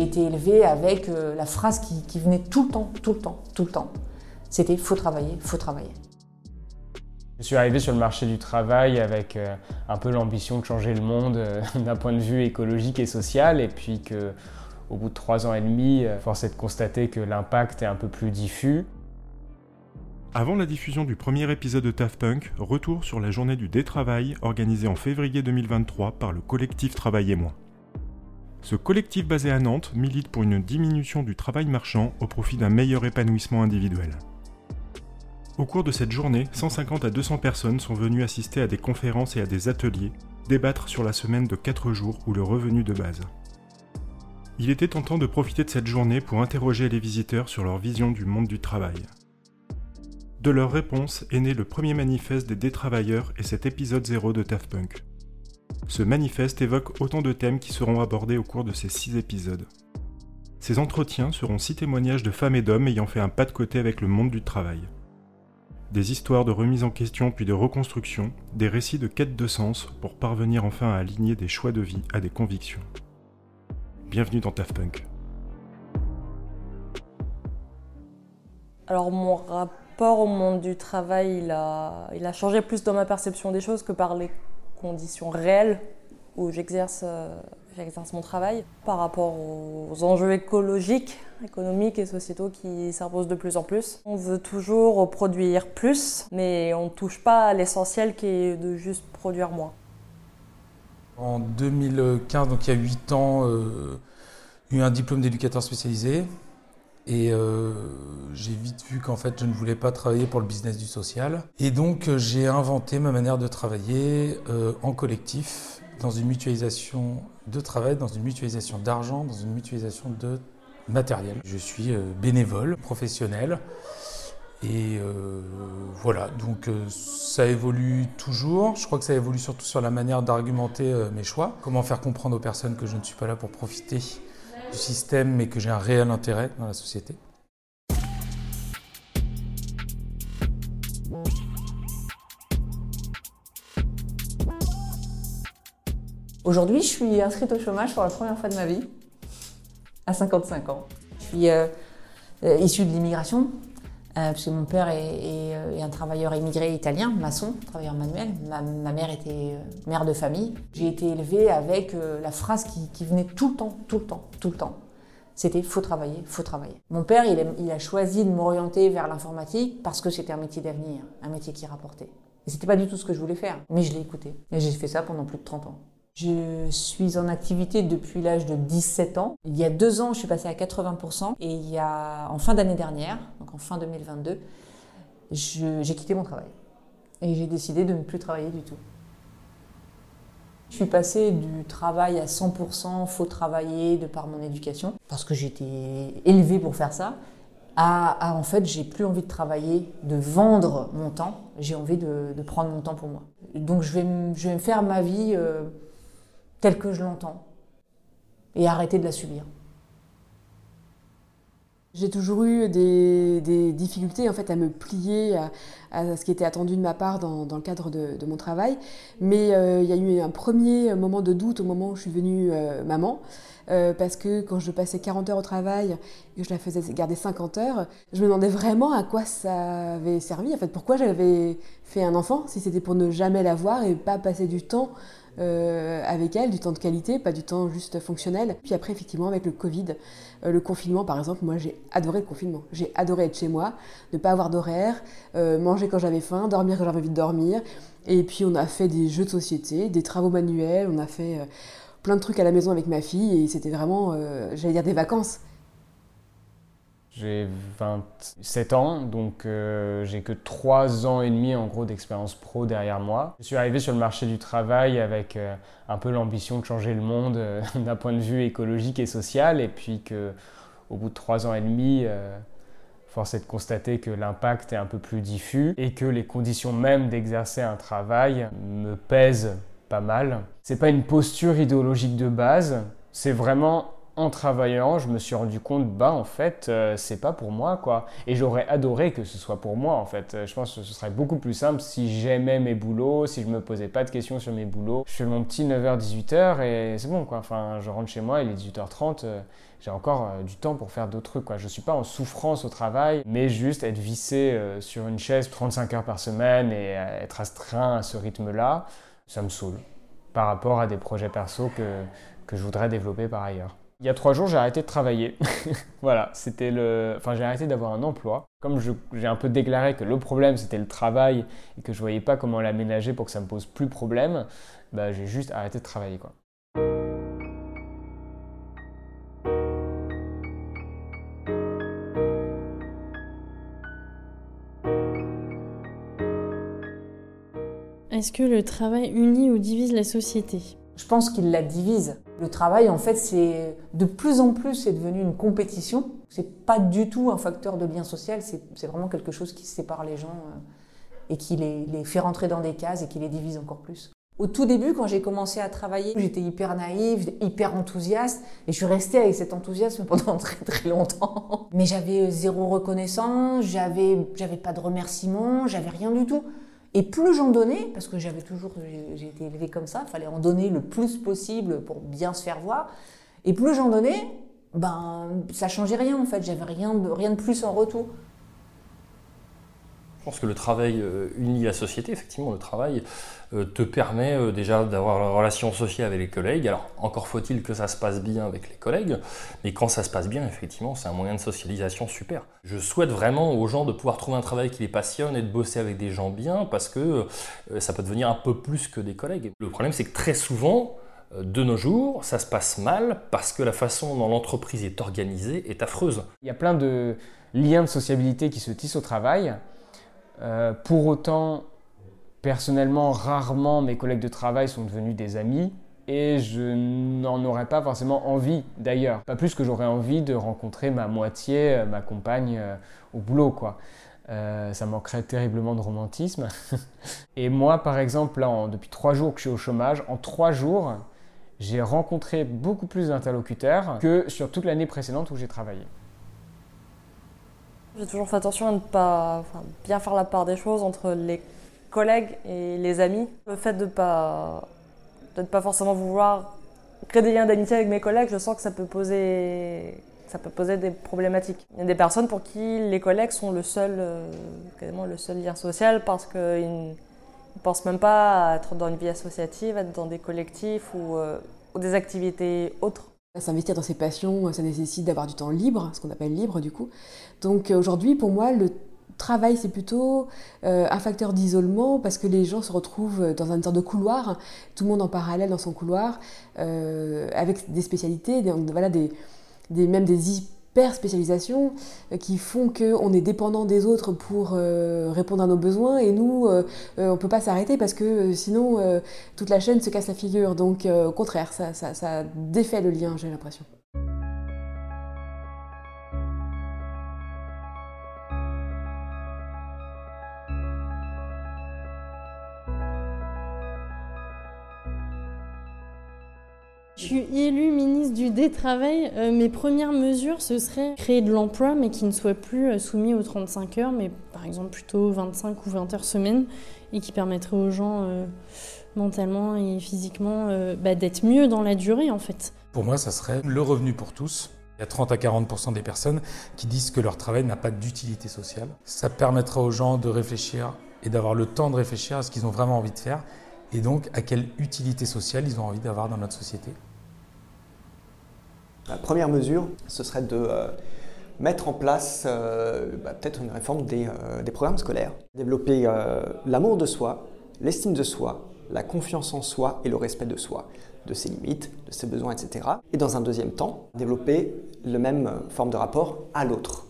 J'ai été élevée avec euh, la phrase qui, qui venait tout le temps, tout le temps, tout le temps. C'était faut travailler, faut travailler. Je suis arrivé sur le marché du travail avec euh, un peu l'ambition de changer le monde euh, d'un point de vue écologique et social, et puis que, au bout de trois ans et demi, euh, force est de constater que l'impact est un peu plus diffus. Avant la diffusion du premier épisode de Taft Punk, retour sur la journée du détravail organisée en février 2023 par le collectif Travail et moi. Ce collectif basé à Nantes milite pour une diminution du travail marchand au profit d'un meilleur épanouissement individuel. Au cours de cette journée, 150 à 200 personnes sont venues assister à des conférences et à des ateliers, débattre sur la semaine de 4 jours ou le revenu de base. Il était tentant de profiter de cette journée pour interroger les visiteurs sur leur vision du monde du travail. De leurs réponses est né le premier manifeste des détravailleurs et cet épisode 0 de Taft Punk. Ce manifeste évoque autant de thèmes qui seront abordés au cours de ces 6 épisodes. Ces entretiens seront six témoignages de femmes et d'hommes ayant fait un pas de côté avec le monde du travail. Des histoires de remise en question puis de reconstruction, des récits de quête de sens pour parvenir enfin à aligner des choix de vie à des convictions. Bienvenue dans Taft Punk. Alors mon rapport au monde du travail, il a, il a changé plus dans ma perception des choses que par les conditions réelles où j'exerce euh, j'exerce mon travail par rapport aux enjeux écologiques, économiques et sociétaux qui s'imposent de plus en plus. On veut toujours produire plus, mais on ne touche pas à l'essentiel qui est de juste produire moins. En 2015, donc il y a 8 ans, euh, eu un diplôme d'éducateur spécialisé. Et euh, j'ai vite vu qu'en fait, je ne voulais pas travailler pour le business du social. Et donc, euh, j'ai inventé ma manière de travailler euh, en collectif, dans une mutualisation de travail, dans une mutualisation d'argent, dans une mutualisation de matériel. Je suis bénévole, professionnel. Et voilà, donc ça évolue toujours. Je crois que ça évolue surtout sur la manière d'argumenter mes choix. Comment faire comprendre aux personnes que je ne suis pas là pour profiter du système, mais que j'ai un réel intérêt dans la société. Aujourd'hui, je suis inscrite au chômage pour la première fois de ma vie, à 55 ans. Je suis euh, euh, issue de l'immigration, euh, puisque mon père euh, est un travailleur immigré italien, maçon, travailleur manuel. Ma, mère était euh, mère de famille. J'ai été élevée avec la phrase qui, qui venait tout le temps, tout le temps, tout le temps. C'était faut travailler, faut travailler. Mon père, il a, il a choisi de m'orienter vers l'informatique parce que c'était un métier d'avenir, un métier qui rapportait. Et c'était pas du tout ce que je voulais faire, mais je l'ai écouté. Et j'ai fait ça pendant plus de 30 ans. Je suis en activité depuis l'âge de 17 ans. Il y a deux ans, je suis passée à 80%. Et il y a, en fin d'année dernière, donc en fin 2022, je- j'ai quitté mon travail. Et j'ai décidé de ne plus travailler du tout. Je suis passée du travail à 100%, faut travailler de par mon éducation, parce que j'étais élevée pour faire ça, à, en fait, j'ai plus envie de travailler, de vendre mon temps, j'ai envie de, prendre mon temps pour moi. Donc je vais, me- je vais me faire ma vie euh, telle que je l'entends et arrêter de la subir. J'ai toujours eu des, difficultés en fait à me plier à, ce qui était attendu de ma part dans, le cadre de, mon travail, mais euh, il y a eu un premier moment de doute au moment où je suis devenue euh, maman, euh, parce que quand je passais 40 heures au travail et que je la faisais garder 50 heures, je me demandais vraiment à quoi ça avait servi, en fait, pourquoi j'avais fait un enfant, si c'était pour ne jamais l'avoir et pas passer du temps euh, avec elle, du temps de qualité, pas du temps juste fonctionnel. Puis après, effectivement, avec le Covid, euh, le confinement, par exemple, moi j'ai adoré le confinement. J'ai adoré être chez moi, ne pas avoir d'horaire, euh, manger quand j'avais faim, dormir quand j'avais envie de dormir. Et puis on a fait des jeux de société, des travaux manuels, on a fait plein de trucs à la maison avec ma fille et c'était vraiment, j'allais dire, des vacances. J'ai 27 ans, donc euh, j'ai que 3 ans et demi en gros d'expérience pro derrière moi. Je suis arrivé sur le marché du travail avec euh, un peu l'ambition de changer le monde euh, d'un point de vue écologique et social, et puis que au bout de 3 ans et demi, force est de constater que l'impact est un peu plus diffus et que les conditions même d'exercer un travail me pèsent pas mal. C'est pas une posture idéologique de base, c'est vraiment en travaillant, je me suis rendu compte, bah en fait, euh, c'est pas pour moi quoi. Et j'aurais adoré que ce soit pour moi en fait. Je pense que ce serait beaucoup plus simple si j'aimais mes boulots, si je me posais pas de questions sur mes boulots. Je fais mon petit 9h-18h et c'est bon quoi. Enfin, je rentre chez moi, il est 18h30, euh, j'ai encore euh, du temps pour faire d'autres trucs quoi. Je suis pas en souffrance au travail, mais juste être vissé sur une chaise 35 heures par semaine et être astreint à ce rythme-là, ça me saoule par rapport à des projets perso que, que je voudrais développer par ailleurs. Il y a trois jours, j'ai arrêté de travailler. voilà, c'était le. Enfin, j'ai arrêté d'avoir un emploi. Comme j'ai un peu déclaré que le problème c'était le travail et que je voyais pas comment l'aménager pour que ça me pose plus problème, bah, j'ai juste arrêté de travailler quoi. Est-ce que le travail unit ou divise la société? Je pense qu'il la divise. Le travail, en fait, c'est de plus en plus, c'est devenu une compétition. C'est pas du tout un facteur de lien social. C'est vraiment quelque chose qui sépare les gens euh, et qui les, les fait rentrer dans des cases et qui les divise encore plus. Au tout début, quand j'ai commencé à travailler, j'étais hyper naïve, hyper enthousiaste, et je suis restée avec cet enthousiasme pendant très très longtemps. Mais j'avais zéro reconnaissance, j'avais j'avais pas de remerciements, j'avais rien du tout. Et plus j'en donnais, parce que j'avais toujours, j'ai été élevée comme ça, il fallait en donner le plus possible pour bien se faire voir. Et plus j'en donnais, ben ça changeait rien en fait, j'avais rien de, rien de plus en retour. Je pense que le travail euh, unit la société. Effectivement, le travail te permet euh, déjà d'avoir une relation sociale avec les collègues. Alors, encore faut-il que ça se passe bien avec les collègues, mais quand ça se passe bien, effectivement, c'est un moyen de socialisation super. Je souhaite vraiment aux gens de pouvoir trouver un travail qui les passionne et de bosser avec des gens bien, parce que ça peut devenir un peu plus que des collègues. Le problème, c'est que très souvent, de nos jours, ça se passe mal parce que la façon dont l'entreprise est organisée est affreuse. Il y a plein de liens de sociabilité qui se tissent au travail. Euh, pour autant, personnellement, rarement mes collègues de travail sont devenus des amis et je n'en aurais pas forcément envie d'ailleurs. Pas plus que j'aurais envie de rencontrer ma moitié, euh, ma compagne euh, au boulot quoi. ça manquerait terriblement de romantisme. et moi, par exemple, là, depuis trois jours que je suis au chômage, en trois jours, j'ai rencontré beaucoup plus d'interlocuteurs que sur toute l'année précédente où j'ai travaillé. J'ai toujours fait attention à ne pas bien faire la part des choses entre les collègues et les amis. Le fait de ne pas, pas forcément vouloir créer des liens d'amitié avec mes collègues, je sens que ça peut poser, ça peut poser des problématiques. Il y a des personnes pour qui les collègues sont le seul, euh, le seul lien social parce qu'ils ne pensent même pas à être dans une vie associative, être dans des collectifs ou, euh, ou des activités autres. S'investir dans ses passions, ça nécessite d'avoir du temps libre, ce qu'on appelle libre du coup. Donc euh, aujourd'hui, pour moi, le travail, c'est plutôt euh, un facteur d'isolement parce que les gens se retrouvent dans un sorte de couloir, tout le monde en parallèle dans son couloir, euh, avec des spécialités, voilà, des, même des hyper spécialisations qui font qu'on est dépendant des autres pour répondre à nos besoins et nous, on ne peut pas s'arrêter parce que sinon toute la chaîne se casse la figure. Donc au contraire, ça défait le lien, j'ai l'impression. Suis élue ministre du Détravail. Euh, mes premières mesures, ce serait créer de l'emploi, mais qui ne soit plus euh, soumis aux 35 heures, mais par exemple plutôt 25 ou 20 heures semaine, et qui permettrait aux gens euh, mentalement et physiquement bah, d'être mieux dans la durée en fait. Pour moi, ça serait le revenu pour tous. Il y a 30 à 40% des personnes qui disent que leur travail n'a pas d'utilité sociale. Ça permettra aux gens de réfléchir et d'avoir le temps de réfléchir à ce qu'ils ont vraiment envie de faire et donc à quelle utilité sociale ils ont envie d'avoir dans notre société. La première mesure, ce serait de euh, mettre en place euh, bah, peut-être une réforme des, euh, des, programmes scolaires, développer l'amour de soi, l'estime de soi, la confiance en soi et le respect de soi, de ses limites, de ses besoins, etc. Et dans un deuxième temps, développer la même forme de rapport à l'autre.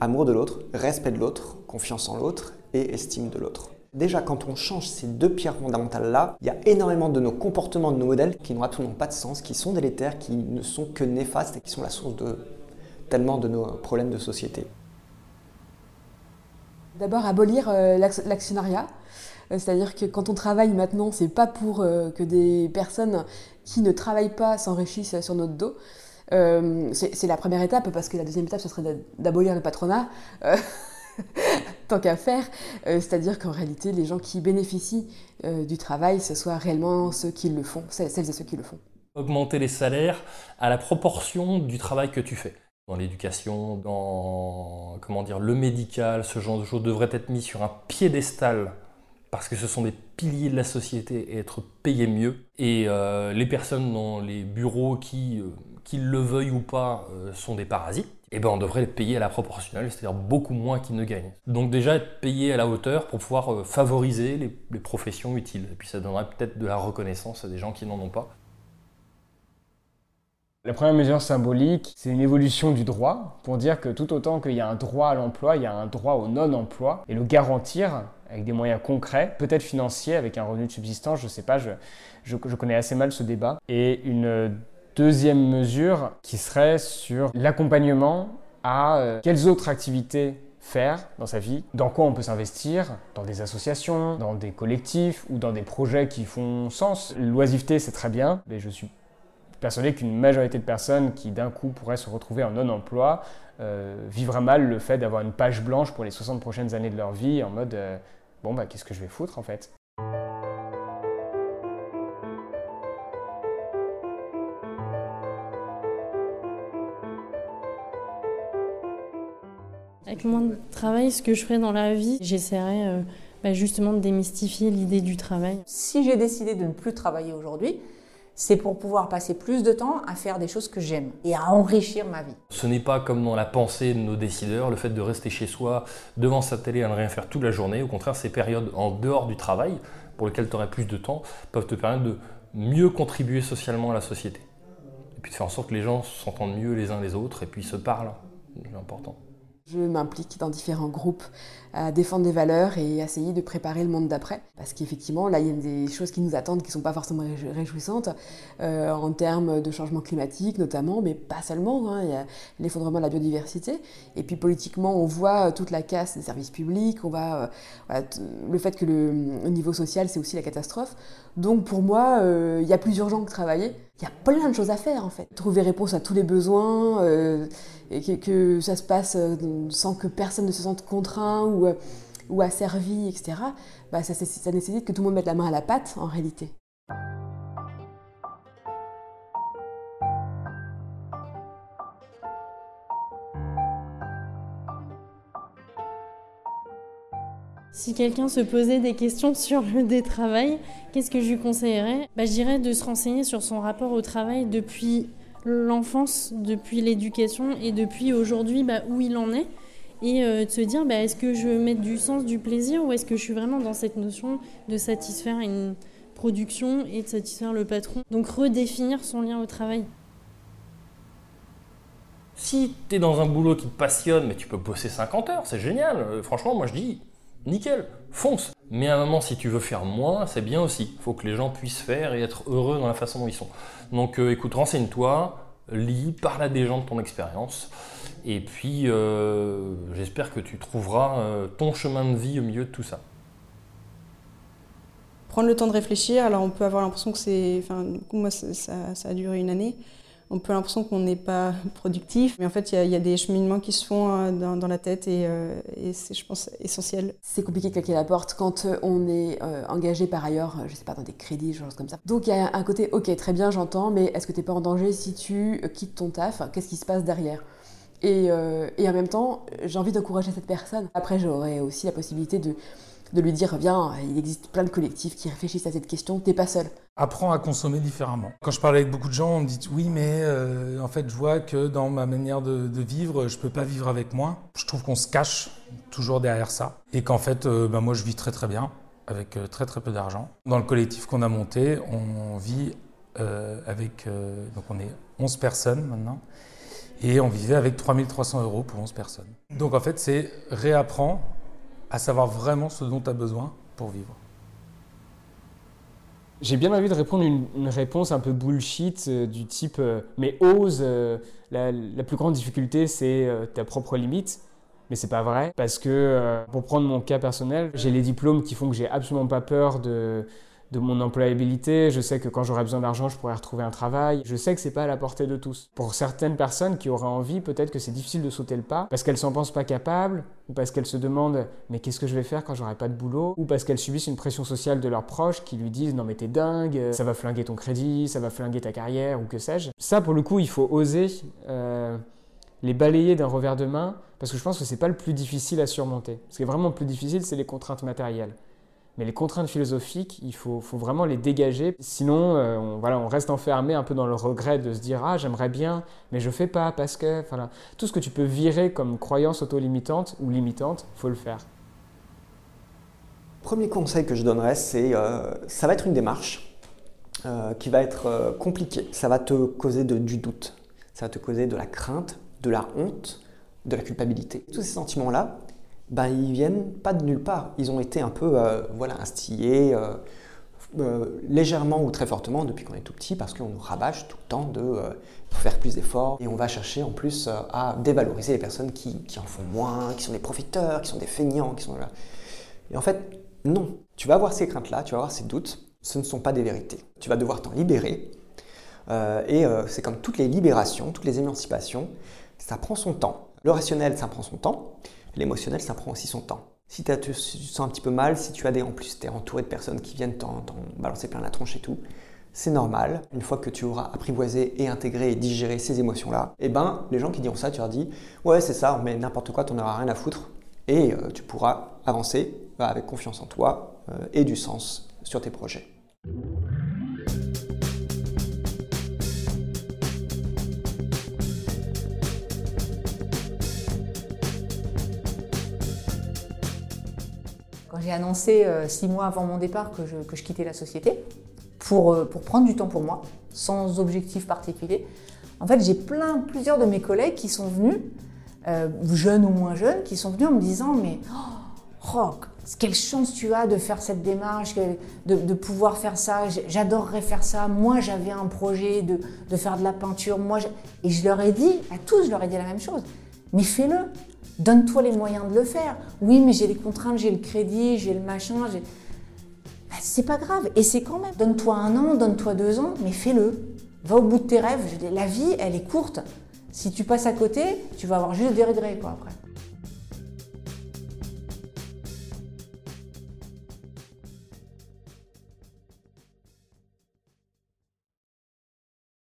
Amour de l'autre, respect de l'autre, confiance en l'autre et estime de l'autre. Déjà, quand on change ces deux pierres fondamentales-là, il y a énormément de nos comportements, de nos modèles qui n'ont absolument pas de sens, qui sont délétères, qui ne sont que néfastes et qui sont la source de tellement de nos problèmes de société. D'abord, abolir euh, l'actionnariat. Euh, c'est-à-dire que quand on travaille maintenant, c'est pas pour euh, que des personnes qui ne travaillent pas s'enrichissent sur notre dos. c'est la première étape parce que la deuxième étape, ce serait d'abolir le patronat. tant qu'à faire. C'est-à-dire qu'en réalité, les gens qui bénéficient du travail, ce soit réellement ceux qui le font, celles et ceux qui le font. Augmenter les salaires à la proportion du travail que tu fais. Dans l'éducation, dans comment dire, le médical, ce genre de choses devrait être mis sur un piédestal parce que ce sont des piliers de la société et être payés mieux. Et euh, les personnes dans les bureaux qui, euh, qu'ils le veuillent ou pas, euh, sont des parasites. Eh ben on devrait les payer à la proportionnelle, c'est-à-dire beaucoup moins qu'ils ne gagnent. Donc déjà être payé à la hauteur pour pouvoir favoriser les, professions utiles. Et puis ça donnerait peut-être de la reconnaissance à des gens qui n'en ont pas. La première mesure symbolique, c'est une évolution du droit pour dire que tout autant qu'il y a un droit à l'emploi, il y a un droit au non-emploi et le garantir avec des moyens concrets, peut-être financiers, avec un revenu de subsistance, je ne sais pas, je, je, connais assez mal ce débat. Et une deuxième mesure qui serait sur l'accompagnement à euh, quelles autres activités faire dans sa vie, dans quoi on peut s'investir, dans des associations, dans des collectifs ou dans des projets qui font sens. L'oisiveté, c'est très bien, mais je suis persuadé qu'une majorité de personnes qui d'un coup pourraient se retrouver en non-emploi euh, vivra mal le fait d'avoir une page blanche pour les 60 prochaines années de leur vie en mode euh, bon bah qu'est-ce que je vais foutre en fait? Moins de travail, ce que je ferais dans la vie, j'essaierais euh, bah, justement de démystifier l'idée du travail. Si j'ai décidé de ne plus travailler aujourd'hui, c'est pour pouvoir passer plus de temps à faire des choses que j'aime et à enrichir ma vie. Ce n'est pas comme dans la pensée de nos décideurs, le fait de rester chez soi devant sa télé à ne rien faire toute la journée. Au contraire, ces périodes en dehors du travail, pour lesquelles tu aurais plus de temps, peuvent te permettre de mieux contribuer socialement à la société. Et puis de faire en sorte que les gens s'entendent mieux les uns les autres et puis se parlent. C'est important. Je m'implique dans différents groupes à défendre des valeurs et essayer de préparer le monde d'après. Parce qu'effectivement, là, il y a des choses qui nous attendent qui ne sont pas forcément réjouissantes euh, en termes de changement climatique notamment, mais pas seulement. Hein. il y a l'effondrement de la biodiversité. Et puis politiquement, on voit toute la casse des services publics, on voit euh, le fait que le, niveau social, c'est aussi la catastrophe. Donc pour moi, euh, il y a plus urgent que travailler. Il y a plein de choses à faire en fait. Trouver réponse à tous les besoins que, ça se passe euh, sans que personne ne se sente contraint euh, ou asservi, etc., bah ça, nécessite que tout le monde mette la main à la pâte en réalité. Si quelqu'un se posait des questions sur le détravail, qu'est-ce que je lui conseillerais? Bah, Je de se renseigner sur son rapport au travail depuis l'enfance, depuis l'éducation et depuis aujourd'hui bah, où il en est. Et euh, de se dire, bah, est-ce que je mettre du sens, du plaisir ou est-ce que je suis vraiment dans cette notion de satisfaire une production et de satisfaire le patron? Donc redéfinir son lien au travail. Si tu es dans un boulot qui te passionne, mais tu peux bosser 50 heures, c'est génial. Euh, franchement, moi je dis, nickel, fonce. Mais à un moment, si tu veux faire moins, c'est bien aussi. Il faut que les gens puissent faire et être heureux dans la façon dont ils sont. Donc euh, écoute, renseigne-toi, lis, parle à des gens de ton expérience. Et puis, euh, j'espère que tu trouveras euh, ton chemin de vie au milieu de tout ça. Prendre le temps de réfléchir, alors on peut avoir l'impression que c'est. Enfin, moi, ça, ça, a duré une année on peut l'impression qu'on n'est pas productif, mais en fait, il y, a des cheminements qui se font euh, dans, la tête euh, et, c'est, je pense, essentiel. C'est compliqué de claquer la porte quand on est engagé par ailleurs, je sais pas, dans des crédits, choses comme ça. Donc il y a un côté, ok, très bien, j'entends, mais est-ce que tu n'es pas en danger si tu quittes ton taf? Qu'est-ce qui se passe derrière? Et, et en même temps, j'ai envie d'encourager cette personne. Après, j'aurais aussi la possibilité de lui dire viens, il existe plein de collectifs qui réfléchissent à cette question, t'es pas seul. Apprends à consommer différemment. Quand je parle avec beaucoup de gens, on me dit oui, mais euh, en fait, je vois que dans ma manière de, vivre, je peux pas vivre avec moins. Je trouve qu'on se cache toujours derrière ça et qu'en fait, euh, ben, moi, je vis très très bien avec euh, très très peu d'argent. Dans le collectif qu'on a monté, on vit avec donc on est 11 personnes maintenant et on vivait avec 3300 euros pour 11 personnes. Donc en fait, c'est réapprends à savoir vraiment ce dont tu as besoin pour vivre. J'ai bien envie de répondre une, une réponse un peu bullshit euh, du type euh, mais ose, euh, la, plus grande difficulté c'est ta propre limite. Mais c'est pas vrai parce que pour prendre mon cas personnel, j'ai les diplômes qui font que j'ai absolument pas peur de, de mon employabilité, je sais que quand j'aurai besoin d'argent, je pourrai retrouver un travail. Je sais que c'est pas à la portée de tous. Pour certaines personnes qui auraient envie, peut-être que c'est difficile de sauter le pas parce qu'elles s'en pensent pas capables ou parce qu'elles se demandent mais qu'est-ce que je vais faire quand j'aurai pas de boulot? Ou parce qu'elles subissent une pression sociale de leurs proches qui lui disent non mais t'es dingue, ça va flinguer ton crédit, ça va flinguer ta carrière ou que sais-je. Ça pour le coup, il faut oser euh, les balayer d'un revers de main parce que je pense que c'est pas le plus difficile à surmonter. Ce qui est vraiment le plus difficile, c'est les contraintes matérielles. Mais les contraintes philosophiques, il faut, vraiment les dégager. Sinon, euh, on, voilà, on reste enfermé un peu dans le regret de se dire Ah, j'aimerais bien, mais je fais pas parce que. Voilà. Tout ce que tu peux virer comme croyance auto-limitante ou limitante, faut le faire. Premier conseil que je donnerais, c'est euh, ça va être une démarche euh, qui va être compliquée. Ça va te causer du doute, ça va te causer de la crainte, de la honte, de la culpabilité. Tous ces sentiments-là, ben, ils viennent pas de nulle part. Ils ont été un peu euh, voilà, instillés euh, euh, légèrement ou très fortement depuis qu'on est tout petit parce qu'on nous rabâche tout le temps de faire plus d'efforts et on va chercher en plus à dévaloriser les personnes qui, en font moins, qui sont des profiteurs, qui sont des feignants, qui sont. Et en fait, non. Tu vas avoir ces craintes-là, tu vas avoir ces doutes. Ce ne sont pas des vérités. Tu vas devoir t'en libérer. et c'est comme toutes les libérations, toutes les émancipations, ça prend son temps. Le rationnel, ça prend son temps. L'émotionnel, ça prend aussi son temps. Si tu te sens un petit peu mal, si tu as des, en plus, tu es entouré de personnes qui viennent t'en balancer plein la tronche et tout, c'est normal. Une fois que tu auras apprivoisé et intégré et digéré ces émotions-là, eh ben, les gens qui diront ça, tu leur dis Ouais, c'est ça, mais n'importe quoi, tu n'en auras rien à foutre. Et euh, tu pourras avancer bah, avec confiance en toi euh, et du sens sur tes projets. J'ai annoncé euh, six mois avant mon départ que je, quittais la société pour, euh, pour, prendre du temps pour moi, sans objectif particulier. En fait, j'ai plein, plusieurs de mes collègues qui sont venus, euh, jeunes ou moins jeunes, qui sont venus en me disant Mais oh, quelle chance tu as de faire cette démarche, de, pouvoir faire ça, j'adorerais faire ça. Moi, j'avais un projet de, de, faire de la peinture. Moi, Et je leur ai dit, à tous, je leur ai dit la même chose Mais fais-le Donne-toi les moyens de le faire. Oui, mais j'ai les contraintes, j'ai le crédit, j'ai le machin. Bah, c'est pas grave. Et c'est quand même. Donne-toi un an, donne-toi deux ans, mais fais-le. Va au bout de tes rêves. La vie, elle est courte. Si tu passes à côté, tu vas avoir juste des regrets après.